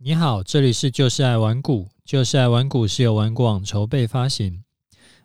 你好，这里是就是爱玩股，就是爱玩股是由玩股网筹备发行。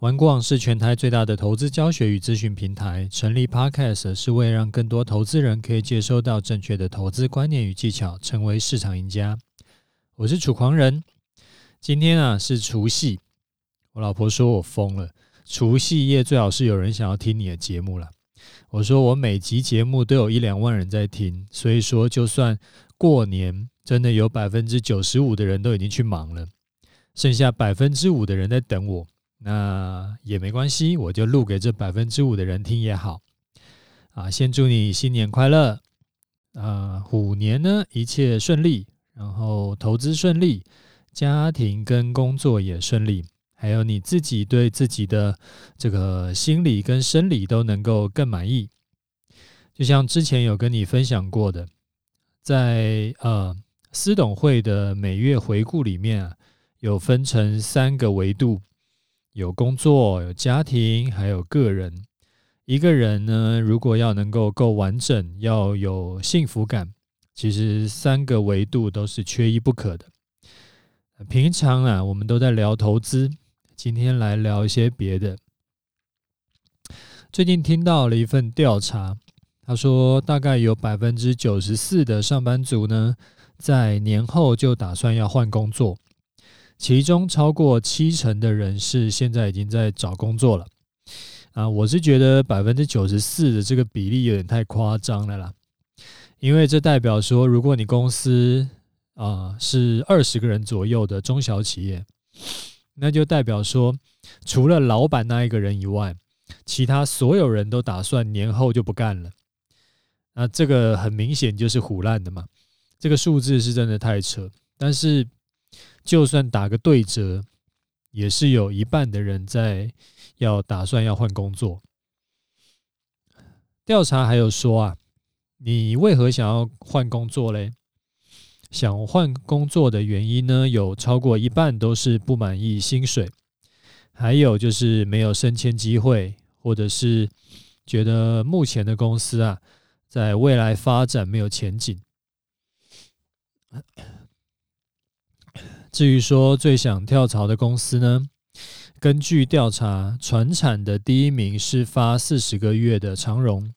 玩股网是全台最大的投资教学与咨询平台，成立 Podcast 是为了让更多投资人可以接收到正确的投资观念与技巧，成为市场赢家。我是楚狂人，今天啊是除夕，我老婆说我疯了，除夕夜最好是有人想要听你的节目了。我说我每集节目都有一两万人在听，所以说就算过年。真的有百分之九十五的人都已经去忙了，剩下百分之五的人在等我，那也没关系，我就录给这百分之五的人听也好。啊，先祝你新年快乐，啊，虎年呢一切顺利，然后投资顺利，家庭跟工作也顺利，还有你自己对自己的这个心理跟生理都能够更满意。就像之前有跟你分享过的，在呃。司董会的每月回顾里面啊，有分成三个维度，有工作、有家庭，还有个人。一个人呢，如果要能够够完整，要有幸福感，其实三个维度都是缺一不可的。平常啊，我们都在聊投资，今天来聊一些别的。最近听到了一份调查，他说大概有百分之九十四的上班族呢。在年后就打算要换工作，其中超过七成的人是现在已经在找工作了。啊，我是觉得百分之九十四的这个比例有点太夸张了啦，因为这代表说，如果你公司啊是二十个人左右的中小企业，那就代表说，除了老板那一个人以外，其他所有人都打算年后就不干了。那这个很明显就是唬烂的嘛。这个数字是真的太扯，但是就算打个对折，也是有一半的人在要打算要换工作。调查还有说啊，你为何想要换工作嘞？想换工作的原因呢，有超过一半都是不满意薪水，还有就是没有升迁机会，或者是觉得目前的公司啊，在未来发展没有前景。至于说最想跳槽的公司呢？根据调查，传产的第一名是发四十个月的长荣，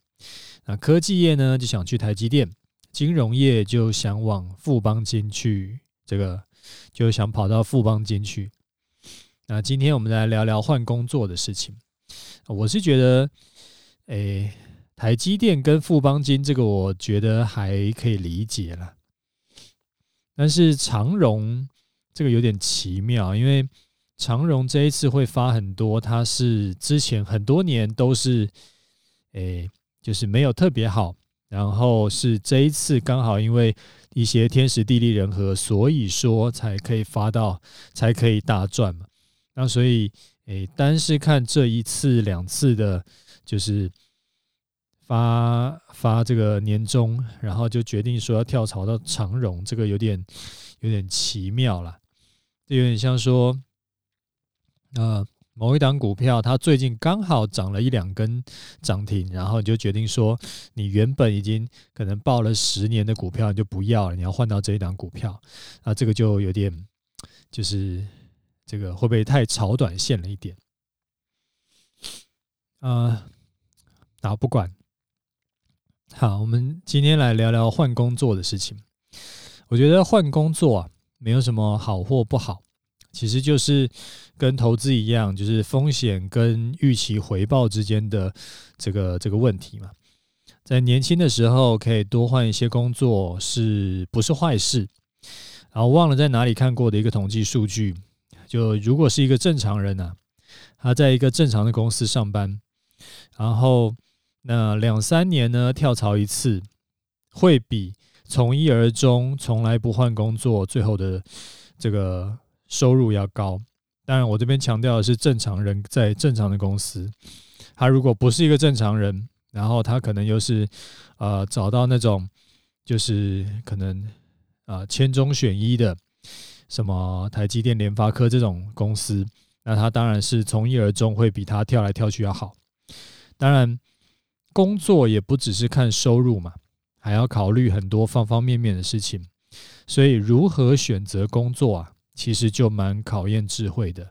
那科技业呢就想去台积电，金融业就想往富邦金去，这个就想跑到富邦金去。那今天我们来聊聊换工作的事情。我是觉得，诶，台积电跟富邦金这个，我觉得还可以理解了。但是长荣这个有点奇妙，因为长荣这一次会发很多，它是之前很多年都是，诶，就是没有特别好，然后是这一次刚好因为一些天时地利人和，所以说才可以发到，才可以大赚嘛。那所以，诶，单是看这一次两次的，就是。发发这个年终，然后就决定说要跳槽到长荣，这个有点有点奇妙了，这有点像说，呃，某一档股票它最近刚好涨了一两根涨停，然后你就决定说，你原本已经可能抱了十年的股票你就不要了，你要换到这一档股票，啊，这个就有点就是这个会不会太炒短线了一点？啊，那不管。好，我们今天来聊聊换工作的事情。我觉得换工作啊，没有什么好或不好，其实就是跟投资一样，就是风险跟预期回报之间的这个这个问题嘛。在年轻的时候，可以多换一些工作，是不是坏事？然后忘了在哪里看过的一个统计数据，就如果是一个正常人啊，他在一个正常的公司上班，然后。那两三年呢，跳槽一次，会比从一而终、从来不换工作最后的这个收入要高。当然，我这边强调的是正常人在正常的公司。他如果不是一个正常人，然后他可能又是呃找到那种就是可能啊千中选一的什么台积电、联发科这种公司，那他当然是从一而终，会比他跳来跳去要好。当然。工作也不只是看收入嘛，还要考虑很多方方面面的事情。所以如何选择工作啊，其实就蛮考验智慧的。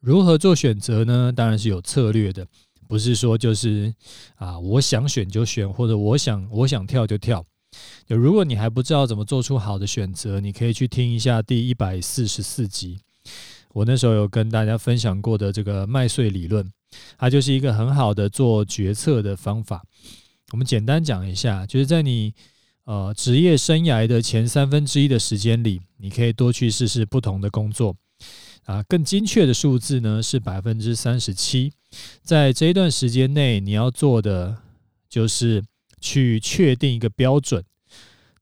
如何做选择呢？当然是有策略的，不是说就是啊，我想选就选，或者我想我想跳就跳。就如果你还不知道怎么做出好的选择，你可以去听一下第一百四十四集，我那时候有跟大家分享过的这个麦穗理论，它就是一个很好的做决策的方法。我们简单讲一下，就是在你呃职业生涯的前三分之一的时间里，你可以多去试试不同的工作。啊，更精确的数字呢是百分之三十七。在这一段时间内，你要做的就是去确定一个标准，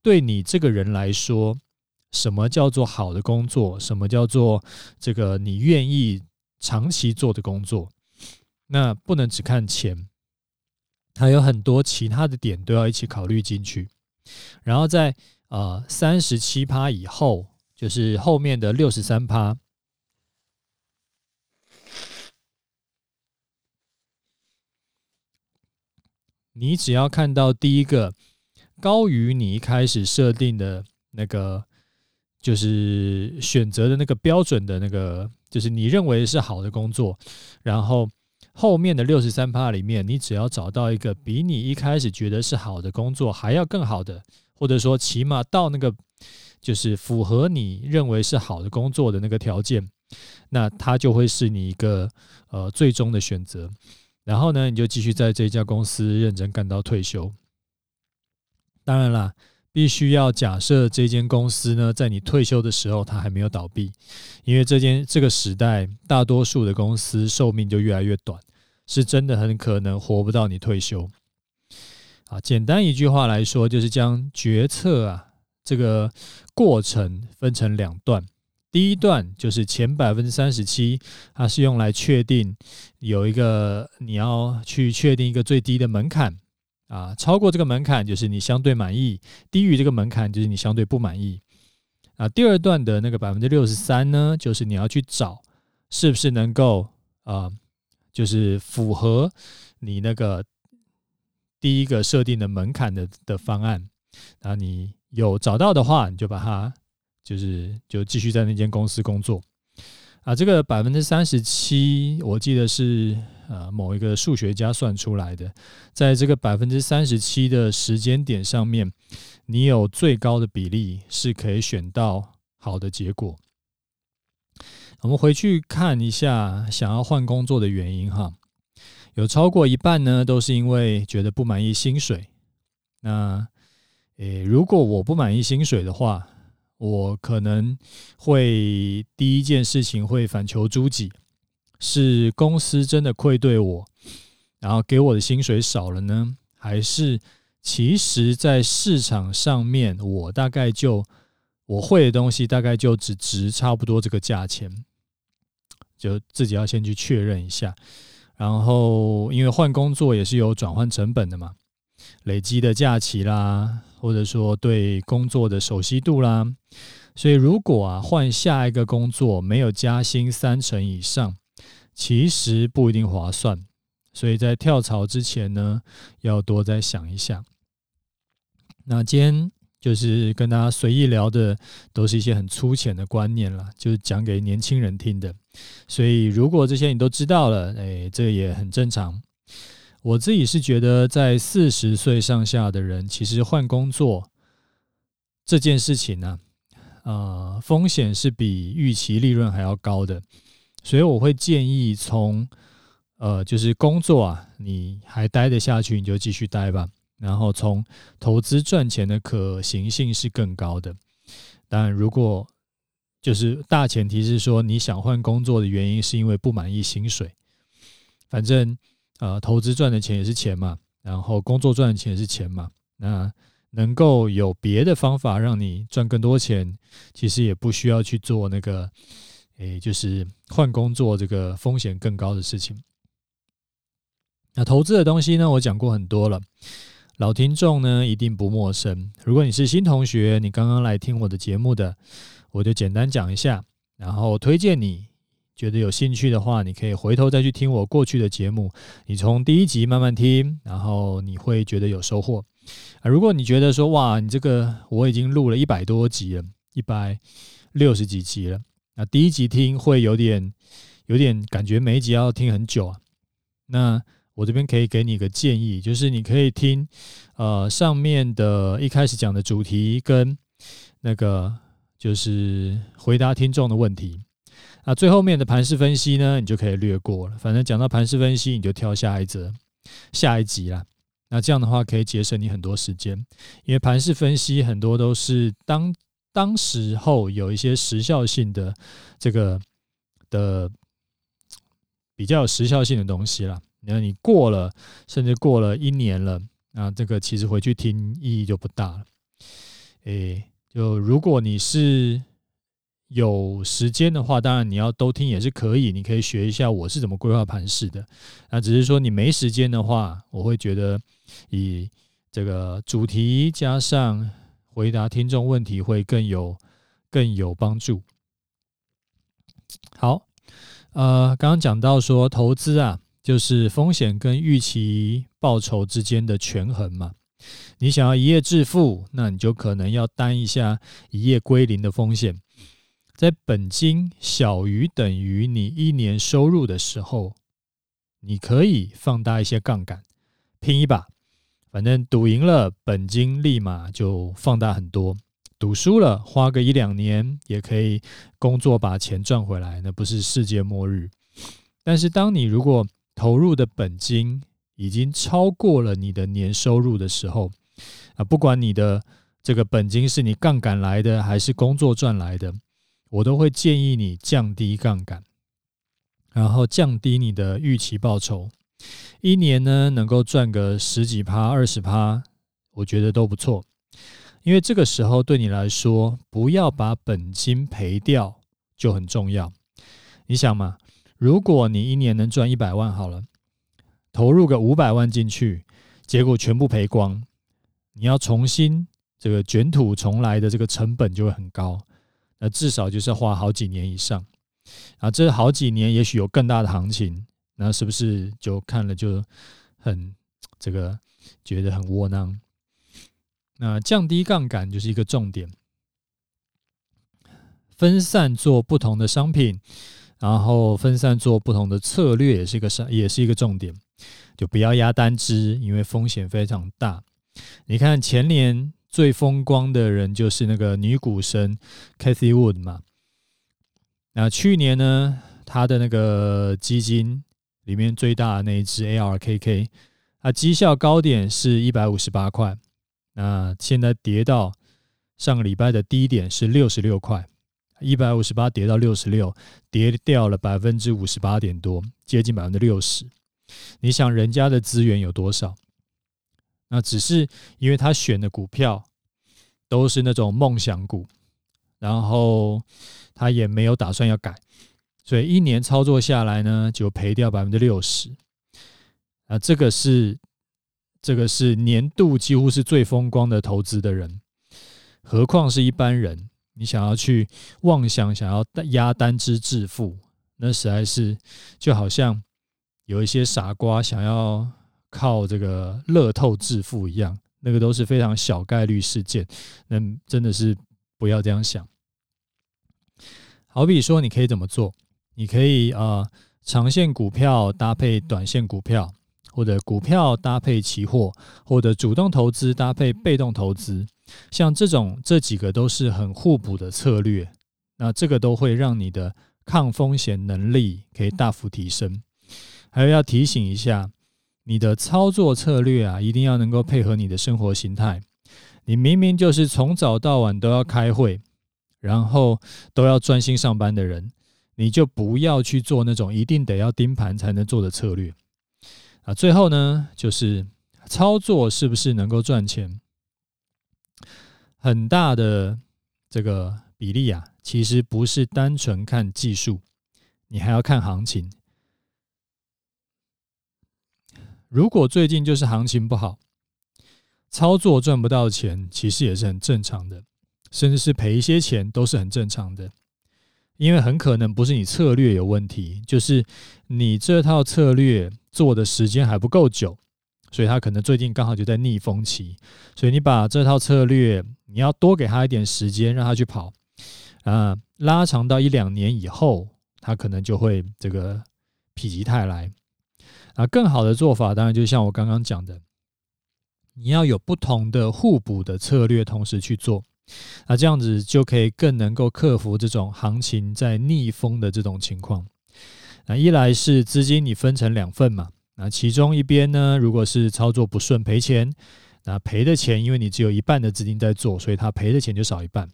对你这个人来说，什么叫做好的工作？什么叫做这个你愿意长期做的工作？那不能只看钱，还有很多其他的点都要一起考虑进去。然后在呃三十七趴以后，就是后面的六十三趴。你只要看到第一个高于你一开始设定的那个，就是选择的那个标准的那个，就是你认为是好的工作，然后后面的六十三趴里面，你只要找到一个比你一开始觉得是好的工作还要更好的，或者说起码到那个就是符合你认为是好的工作的那个条件，那它就会是你一个呃最终的选择。然后呢，你就继续在这家公司认真干到退休。当然啦，必须要假设这间公司呢，在你退休的时候，它还没有倒闭，因为这间这个时代，大多数的公司寿命就越来越短，是真的很可能活不到你退休。啊，简单一句话来说，就是将决策啊这个过程分成两段。第一段就是前百分之三十七，它是用来确定有一个你要去确定一个最低的门槛啊，超过这个门槛就是你相对满意，低于这个门槛就是你相对不满意啊。第二段的那个百分之六十三呢，就是你要去找是不是能够啊，就是符合你那个第一个设定的门槛的的方案啊，你有找到的话，你就把它。就是就继续在那间公司工作啊，这个百分之三十七，我记得是呃某一个数学家算出来的，在这个百分之三十七的时间点上面，你有最高的比例是可以选到好的结果。我们回去看一下想要换工作的原因哈，有超过一半呢都是因为觉得不满意薪水。那诶，如果我不满意薪水的话，我可能会第一件事情会反求诸己，是公司真的愧对我，然后给我的薪水少了呢？还是其实在市场上面，我大概就我会的东西大概就只值差不多这个价钱，就自己要先去确认一下。然后因为换工作也是有转换成本的嘛，累积的假期啦。或者说对工作的熟悉度啦，所以如果啊换下一个工作没有加薪三成以上，其实不一定划算。所以在跳槽之前呢，要多再想一下。那今天就是跟大家随意聊的，都是一些很粗浅的观念啦，就是讲给年轻人听的。所以如果这些你都知道了，哎，这也很正常。我自己是觉得，在四十岁上下的人，其实换工作这件事情呢，呃，风险是比预期利润还要高的，所以我会建议从，呃，就是工作啊，你还待得下去，你就继续待吧。然后从投资赚钱的可行性是更高的。当然，如果就是大前提是说你想换工作的原因是因为不满意薪水，反正。呃，投资赚的钱也是钱嘛，然后工作赚的钱也是钱嘛。那能够有别的方法让你赚更多钱，其实也不需要去做那个，诶，就是换工作这个风险更高的事情。那投资的东西呢，我讲过很多了，老听众呢一定不陌生。如果你是新同学，你刚刚来听我的节目的，我就简单讲一下，然后推荐你觉得有兴趣的话，你可以回头再去听我过去的节目。你从第一集慢慢听，然后你会觉得有收获啊。如果你觉得说哇，你这个我已经录了一百多集了，一百六十几集了，那第一集听会有点有点感觉，每一集要听很久啊。那我这边可以给你一个建议，就是你可以听呃上面的一开始讲的主题跟那个就是回答听众的问题。啊，最后面的盘势分析呢，你就可以略过了。反正讲到盘势分析，你就跳下一则、下一集啦。那这样的话可以节省你很多时间，因为盘势分析很多都是当当时候有一些时效性的这个的比较有时效性的东西啦。那你过了，甚至过了一年了，那这个其实回去听意义就不大了。诶，就如果你是。有时间的话，当然你要都听也是可以。你可以学一下我是怎么规划盘势的。那只是说你没时间的话，我会觉得以这个主题加上回答听众问题会更有更有帮助。好，呃，刚刚讲到说投资啊，就是风险跟预期报酬之间的权衡嘛。你想要一夜致富，那你就可能要担一下一夜归零的风险。在本金小于等于你一年收入的时候，你可以放大一些杠杆，拼一把。反正赌赢了，本金立马就放大很多；赌输了，花个一两年也可以工作把钱赚回来，那不是世界末日。但是，当你如果投入的本金已经超过了你的年收入的时候，啊，不管你的这个本金是你杠杆来的还是工作赚来的。我都会建议你降低杠杆，然后降低你的预期报酬。一年呢，能够赚个十几趴、二十趴，我觉得都不错。因为这个时候对你来说，不要把本金赔掉就很重要。你想嘛，如果你一年能赚一百万好了，投入个五百万进去，结果全部赔光，你要重新这个卷土重来的这个成本就会很高。那至少就是要花好几年以上，啊，这好几年也许有更大的行情，那是不是就看了就很这个觉得很窝囊？那降低杠杆就是一个重点，分散做不同的商品，然后分散做不同的策略也是一个商也是一个重点，就不要压单支，因为风险非常大。你看前年。最风光的人就是那个女股神 Cathie Wood 嘛。那去年呢，他的那个基金里面最大的那一只 ARKK，它绩效高点是一百五十八块，那现在跌到上个礼拜的低点是六十六块，一百五十八跌到六十六，跌掉了百分之五十八点多，接近百分之六十。你想人家的资源有多少？那只是因为他选的股票都是那种梦想股，然后他也没有打算要改，所以一年操作下来呢，就赔掉百分之六十。啊，这个是这个是年度几乎是最风光的投资的人，何况是一般人？你想要去妄想想要压单支致富，那实在是就好像有一些傻瓜想要。靠这个乐透致富一样，那个都是非常小概率事件，那真的是不要这样想。好比说，你可以怎么做？你可以啊、长线股票搭配短线股票，或者股票搭配期货，或者主动投资搭配被动投资，像这种这几个都是很互补的策略。那这个都会让你的抗风险能力可以大幅提升。还有要提醒一下。你的操作策略啊，一定要能够配合你的生活形态。你明明就是从早到晚都要开会，然后都要专心上班的人，你就不要去做那种一定得要盯盘才能做的策略啊。最后呢，就是操作是不是能够赚钱，很大的这个比例啊，其实不是单纯看技术，你还要看行情。如果最近就是行情不好，操作赚不到钱，其实也是很正常的，甚至是赔一些钱都是很正常的。因为很可能不是你策略有问题，就是你这套策略做的时间还不够久，所以他可能最近刚好就在逆风期，所以你把这套策略，你要多给他一点时间，让他去跑，啊，拉长到一两年以后，他可能就会这个否极泰来。啊，更好的做法当然就像我刚刚讲的，你要有不同的互补的策略同时去做，那，这样子就可以更能够克服这种行情在逆风的这种情况。那一来是资金你分成两份嘛，那其中一边呢，如果是操作不顺赔钱，那赔的钱因为你只有一半的资金在做，所以他赔的钱就少一半。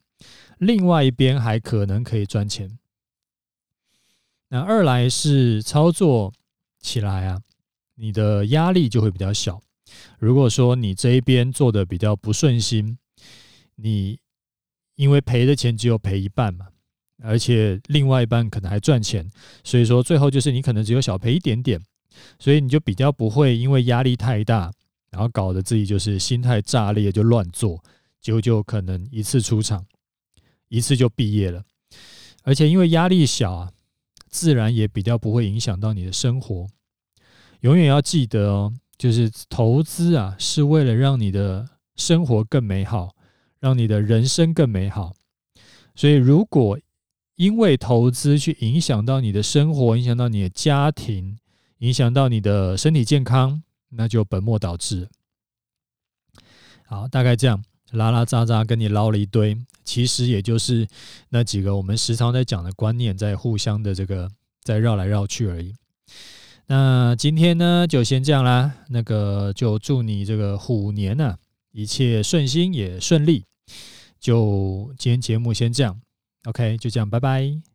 另外一边还可能可以赚钱。那二来是操作起来啊。你的压力就会比较小。如果说你这一边做的比较不顺心，你因为赔的钱只有赔一半嘛，而且另外一半可能还赚钱，所以说最后就是你可能只有小赔一点点，所以你就比较不会因为压力太大，然后搞得自己就是心态炸裂就乱做，结果就可能一次出场，一次就毕业了。而且因为压力小啊，自然也比较不会影响到你的生活。永远要记得哦，就是投资啊，是为了让你的生活更美好，让你的人生更美好。所以，如果因为投资去影响到你的生活，影响到你的家庭，影响到你的身体健康，那就本末倒置。好，大概这样拉拉杂杂跟你唠了一堆，其实也就是那几个我们时常在讲的观念，在互相的这个在绕来绕去而已。那今天呢，就先这样啦。那个，就祝你这个虎年呢、一切顺心也顺利。就今天节目先这样，OK，就这样，拜拜。